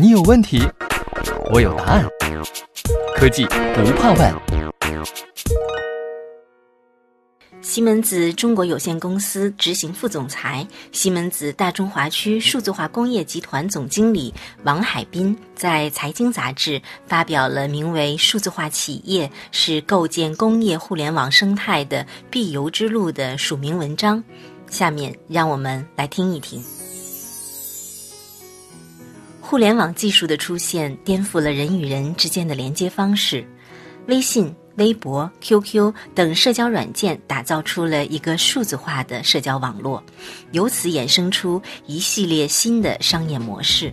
你有问题，我有答案。科技不怕问。西门子中国有限公司执行副总裁、西门子大中华区数字化工业集团总经理王海滨在《财经》杂志发表了名为《数字化企业是构建工业互联网生态的必由之路》的署名文章。下面让我们来听一听。互联网技术的出现颠覆了人与人之间的连接方式，微信。微博、QQ 等社交软件打造出了一个数字化的社交网络，由此衍生出一系列新的商业模式。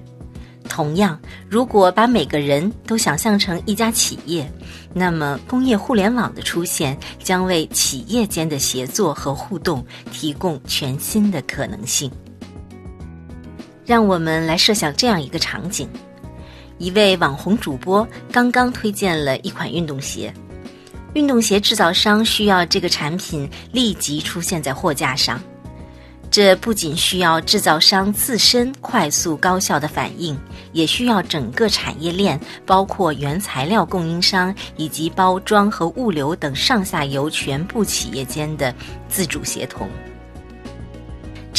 同样，如果把每个人都想象成一家企业，那么工业互联网的出现将为企业间的协作和互动提供全新的可能性。让我们来设想这样一个场景：一位网红主播刚刚推荐了一款运动鞋。运动鞋制造商需要这个产品立即出现在货架上，这不仅需要制造商自身快速高效的反应，也需要整个产业链，包括原材料供应商以及包装和物流等上下游全部企业间的自主协同。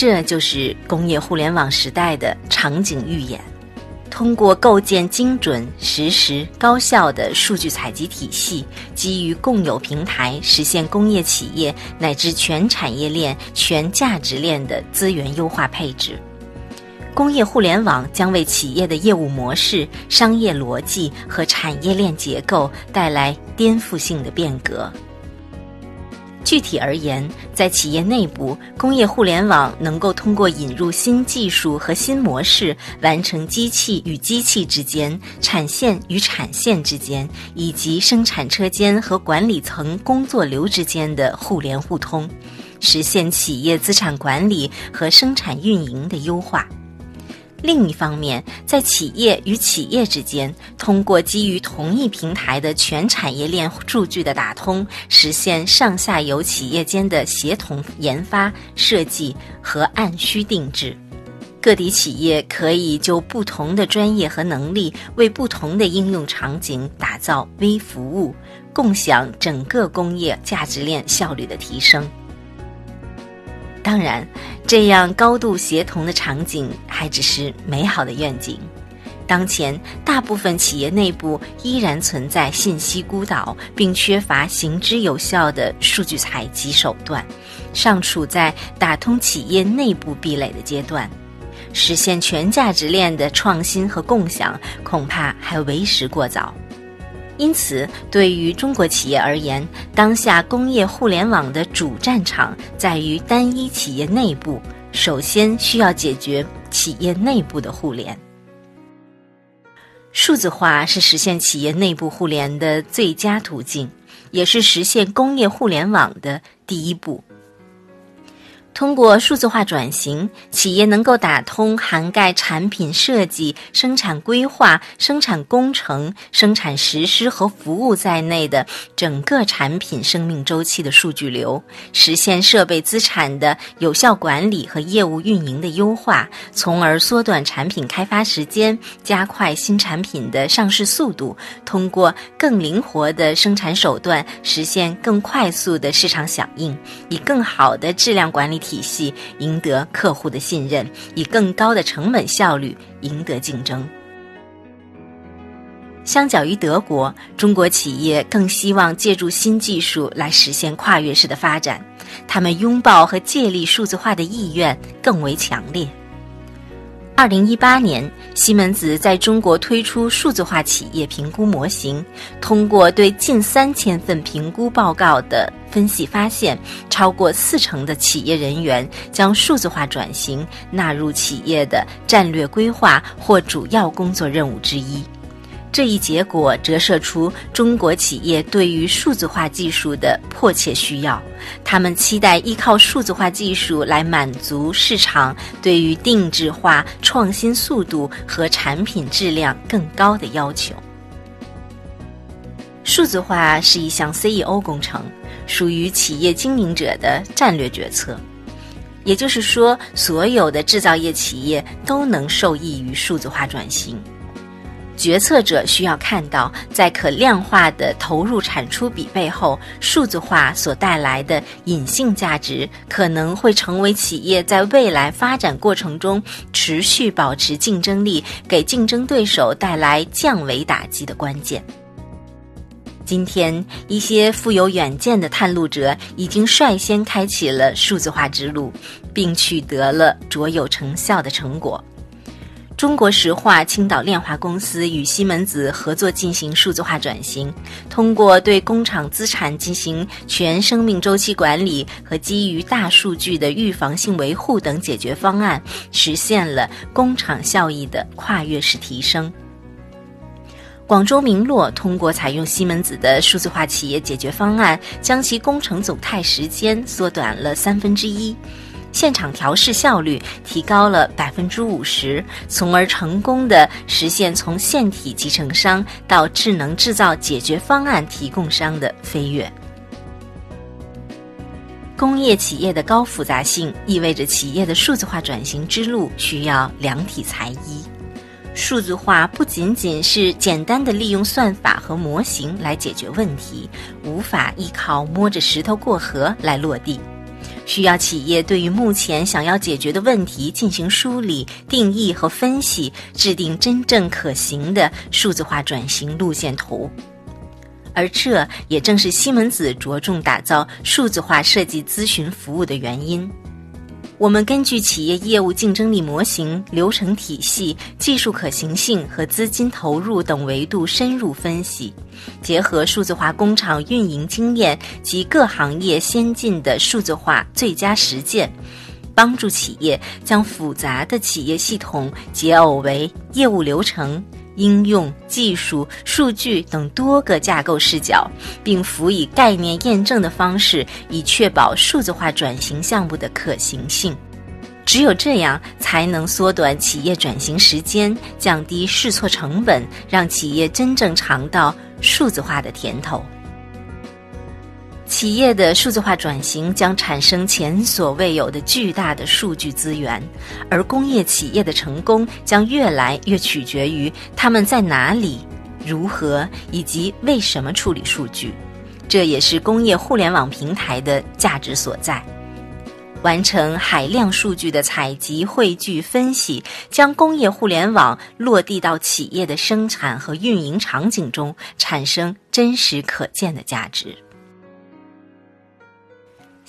这就是工业互联网时代的场景预演。通过构建精准、实时、高效的数据采集体系，基于共有平台，实现工业企业乃至全产业链、全价值链的资源优化配置。工业互联网将为企业的业务模式、商业逻辑和产业链结构带来颠覆性的变革。具体而言，在企业内部，工业互联网能够通过引入新技术和新模式，完成机器与机器之间、产线与产线之间，以及生产车间和管理层工作流之间的互联互通，实现企业资产管理和生产运营的优化。另一方面，在企业与企业之间，通过基于同一平台的全产业链数据的打通，实现上下游企业间的协同研发、设计和按需定制。各地企业可以就不同的专业和能力，为不同的应用场景打造微服务，共享整个工业价值链效率的提升。当然，这样高度协同的场景还只是美好的愿景。当前，大部分企业内部依然存在信息孤岛，并缺乏行之有效的数据采集手段，尚处在打通企业内部壁垒的阶段。实现全价值链的创新和共享，恐怕还为时过早。因此，对于中国企业而言，当下工业互联网的主战场在于单一企业内部，首先需要解决企业内部的互联。数字化是实现企业内部互联的最佳途径，也是实现工业互联网的第一步。通过数字化转型，企业能够打通涵盖产品设计、生产规划、生产工程、生产实施和服务在内的整个产品生命周期的数据流，实现设备资产的有效管理和业务运营的优化，从而缩短产品开发时间，加快新产品的上市速度。通过更灵活的生产手段，实现更快速的市场响应，以更好的质量管理。体系赢得客户的信任，以更高的成本效率赢得竞争。相较于德国，中国企业更希望借助新技术来实现跨越式的发展，他们拥抱和借力数字化的意愿更为强烈。二零一八年，西门子在中国推出数字化企业评估模型，通过对近三千份评估报告的分析发现，超过四成的企业人员将数字化转型纳入企业的战略规划或主要工作任务之一。这一结果折射出中国企业对于数字化技术的迫切需要，他们期待依靠数字化技术来满足市场对于定制化、创新速度和产品质量更高的要求。数字化是一项 CEO 工程，属于企业经营者的战略决策，也就是说，所有的制造业企业都能受益于数字化转型。决策者需要看到，在可量化的投入产出比背后，数字化所带来的隐性价值，可能会成为企业在未来发展过程中持续保持竞争力，给竞争对手带来降维打击的关键。今天，一些富有远见的探路者已经率先开启了数字化之路，并取得了卓有成效的成果。中国石化青岛炼化公司与西门子合作进行数字化转型，通过对工厂资产进行全生命周期管理和基于大数据的预防性维护等解决方案，实现了工厂效益的跨越式提升。广州明洛通过采用西门子的数字化企业解决方案，将其工程总态时间缩短了三分之一。现场调试效率提高了百分之五十，从而成功的实现从线体集成商到智能制造解决方案提供商的飞跃。工业企业的高复杂性意味着企业的数字化转型之路需要量体裁衣。数字化不仅仅是简单的利用算法和模型来解决问题，无法依靠摸着石头过河来落地。需要企业对于目前想要解决的问题进行梳理、定义和分析，制定真正可行的数字化转型路线图。而这也正是西门子着重打造数字化设计咨询服务的原因。我们根据企业业务竞争力模型、流程体系、技术可行性和资金投入等维度深入分析，结合数字化工厂运营经验及各行业先进的数字化最佳实践，帮助企业将复杂的企业系统解耦为业务流程、应用、技术、数据等多个架构视角，并辅以概念验证的方式，以确保数字化转型项目的可行性。只有这样，才能缩短企业转型时间，降低试错成本，让企业真正尝到数字化的甜头。企业的数字化转型将产生前所未有的巨大的数据资源，而工业企业的成功将越来越取决于他们在哪里、如何以及为什么处理数据。这也是工业互联网平台的价值所在。完成海量数据的采集、汇聚、分析，将工业互联网落地到企业的生产和运营场景中，产生真实可见的价值。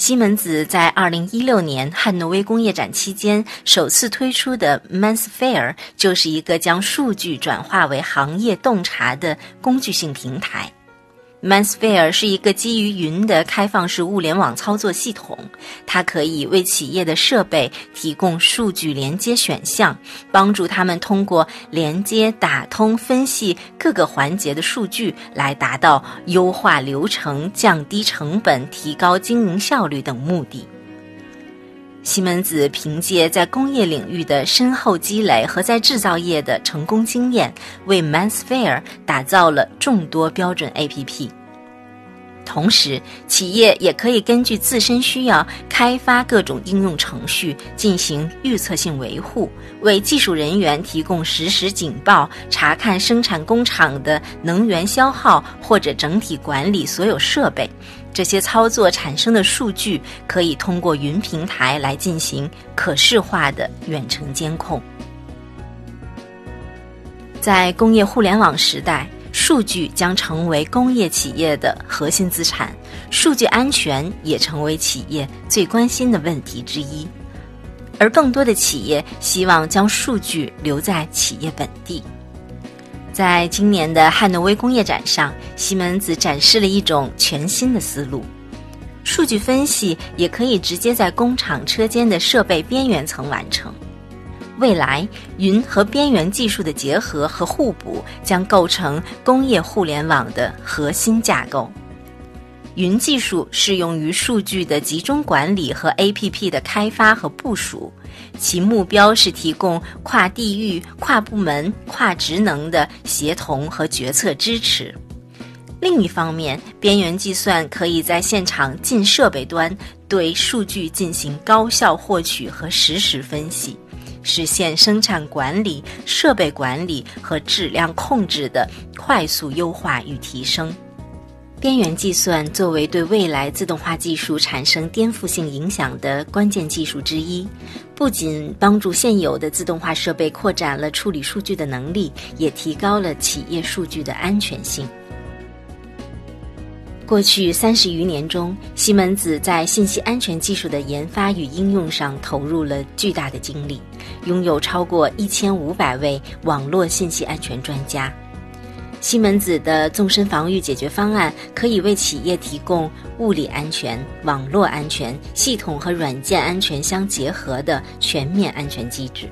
西门子在二零一六年汉诺威工业展期间首次推出的 Mansfair，就是一个将数据转化为行业洞察的工具性平台。ManSphere 是一个基于云的开放式物联网操作系统，它可以为企业的设备提供数据连接选项，帮助他们通过连接、打通、分析各个环节的数据，来达到优化流程、降低成本、提高经营效率等目的。西门子凭借在工业领域的深厚积累和在制造业的成功经验，为 ManSphere 打造了众多标准 APP。同时，企业也可以根据自身需要开发各种应用程序，进行预测性维护，为技术人员提供实时警报，查看生产工厂的能源消耗，或者整体管理所有设备。这些操作产生的数据可以通过云平台来进行可视化的远程监控。在工业互联网时代，数据将成为工业企业的核心资产，数据安全也成为企业最关心的问题之一。而更多的企业希望将数据留在企业本地。在今年的汉诺威工业展上，西门子展示了一种全新的思路：数据分析也可以直接在工厂车间的设备边缘层完成。未来，云和边缘技术的结合和互补将构成工业互联网的核心架构。云技术适用于数据的集中管理和 APP 的开发和部署，其目标是提供跨地域、跨部门、跨职能的协同和决策支持。另一方面，边缘计算可以在现场近设备端对数据进行高效获取和实时分析，实现生产管理、设备管理和质量控制的快速优化与提升。边缘计算作为对未来自动化技术产生颠覆性影响的关键技术之一，不仅帮助现有的自动化设备扩展了处理数据的能力，也提高了企业数据的安全性。过去三十余年中，西门子在信息安全技术的研发与应用上投入了巨大的精力，拥有超过一千五百位网络信息安全专家。西门子的纵深防御解决方案可以为企业提供物理安全、网络安全、系统和软件安全相结合的全面安全机制。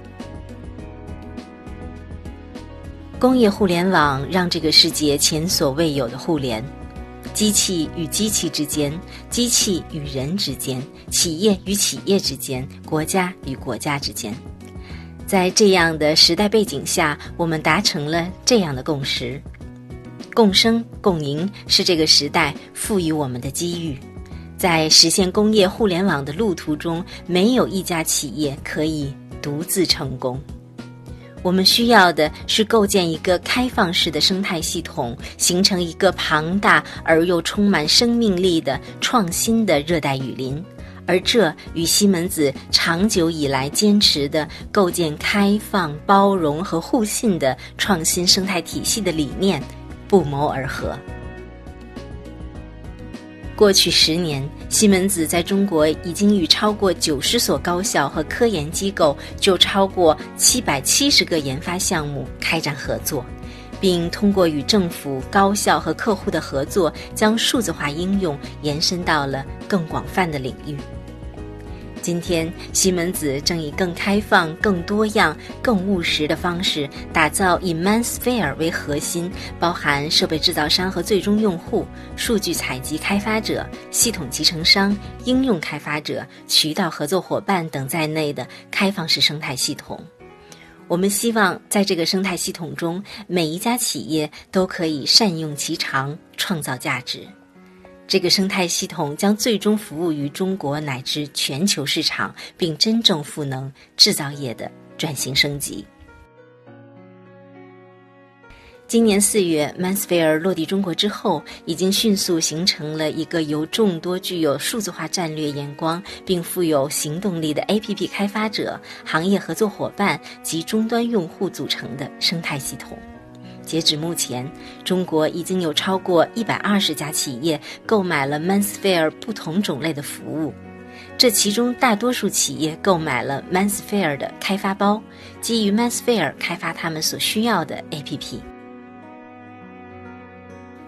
工业互联网让这个世界前所未有的互联，机器与机器之间，机器与人之间，企业与企业之间，国家与国家之间。在这样的时代背景下，我们达成了这样的共识。共生共赢是这个时代赋予我们的机遇，在实现工业互联网的路途中，没有一家企业可以独自成功。我们需要的是构建一个开放式的生态系统，形成一个庞大而又充满生命力的创新的热带雨林，而这与西门子长久以来坚持的构建开放、包容和互信的创新生态体系的理念。不谋而合。过去十年，西门子在中国已经与超过九十所高校和科研机构，就超过七百七十个研发项目开展合作，并通过与政府、高校和客户的合作，将数字化应用延伸到了更广泛的领域。今天，西门子正以更开放、更多样、更务实的方式，打造以 ManSphere 为核心，包含设备制造商和最终用户、数据采集开发者、系统集成商、应用开发者、渠道合作伙伴等在内的开放式生态系统。我们希望在这个生态系统中，每一家企业都可以善用其长，创造价值。这个生态系统将最终服务于中国乃至全球市场，并真正赋能制造业的转型升级。今年四月，ManSphere 落地中国之后，已经迅速形成了一个由众多具有数字化战略眼光并富有行动力的 APP 开发者、行业合作伙伴及终端用户组成的生态系统。截止目前，中国已经有超过一百二十家企业购买了 ManSphere 不同种类的服务，这其中大多数企业购买了 ManSphere 的开发包，基于 ManSphere 开发他们所需要的 APP。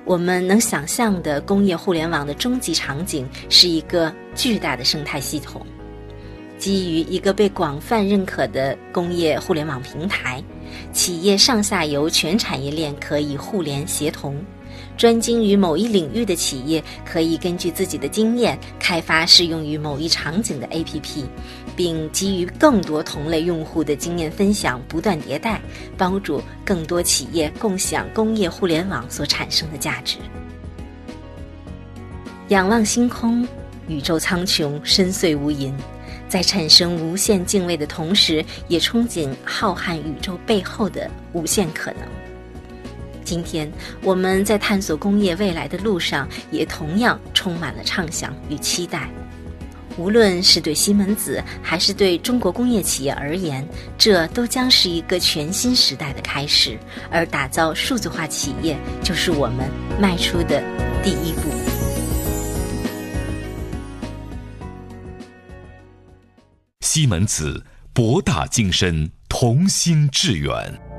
我们能想象的工业互联网的终极场景是一个巨大的生态系统。基于一个被广泛认可的工业互联网平台，企业上下游全产业链可以互联协同。专精于某一领域的企业可以根据自己的经验开发适用于某一场景的 APP，并基于更多同类用户的经验分享不断迭代，帮助更多企业共享工业互联网所产生的价值。仰望星空，宇宙苍穹，深邃无垠。在产生无限敬畏的同时，也憧憬浩瀚宇宙背后的无限可能。今天，我们在探索工业未来的路上，也同样充满了畅想与期待。无论是对西门子，还是对中国工业企业而言，这都将是一个全新时代的开始。而打造数字化企业，就是我们迈出的第一步。西门子，博大精深，同心致远。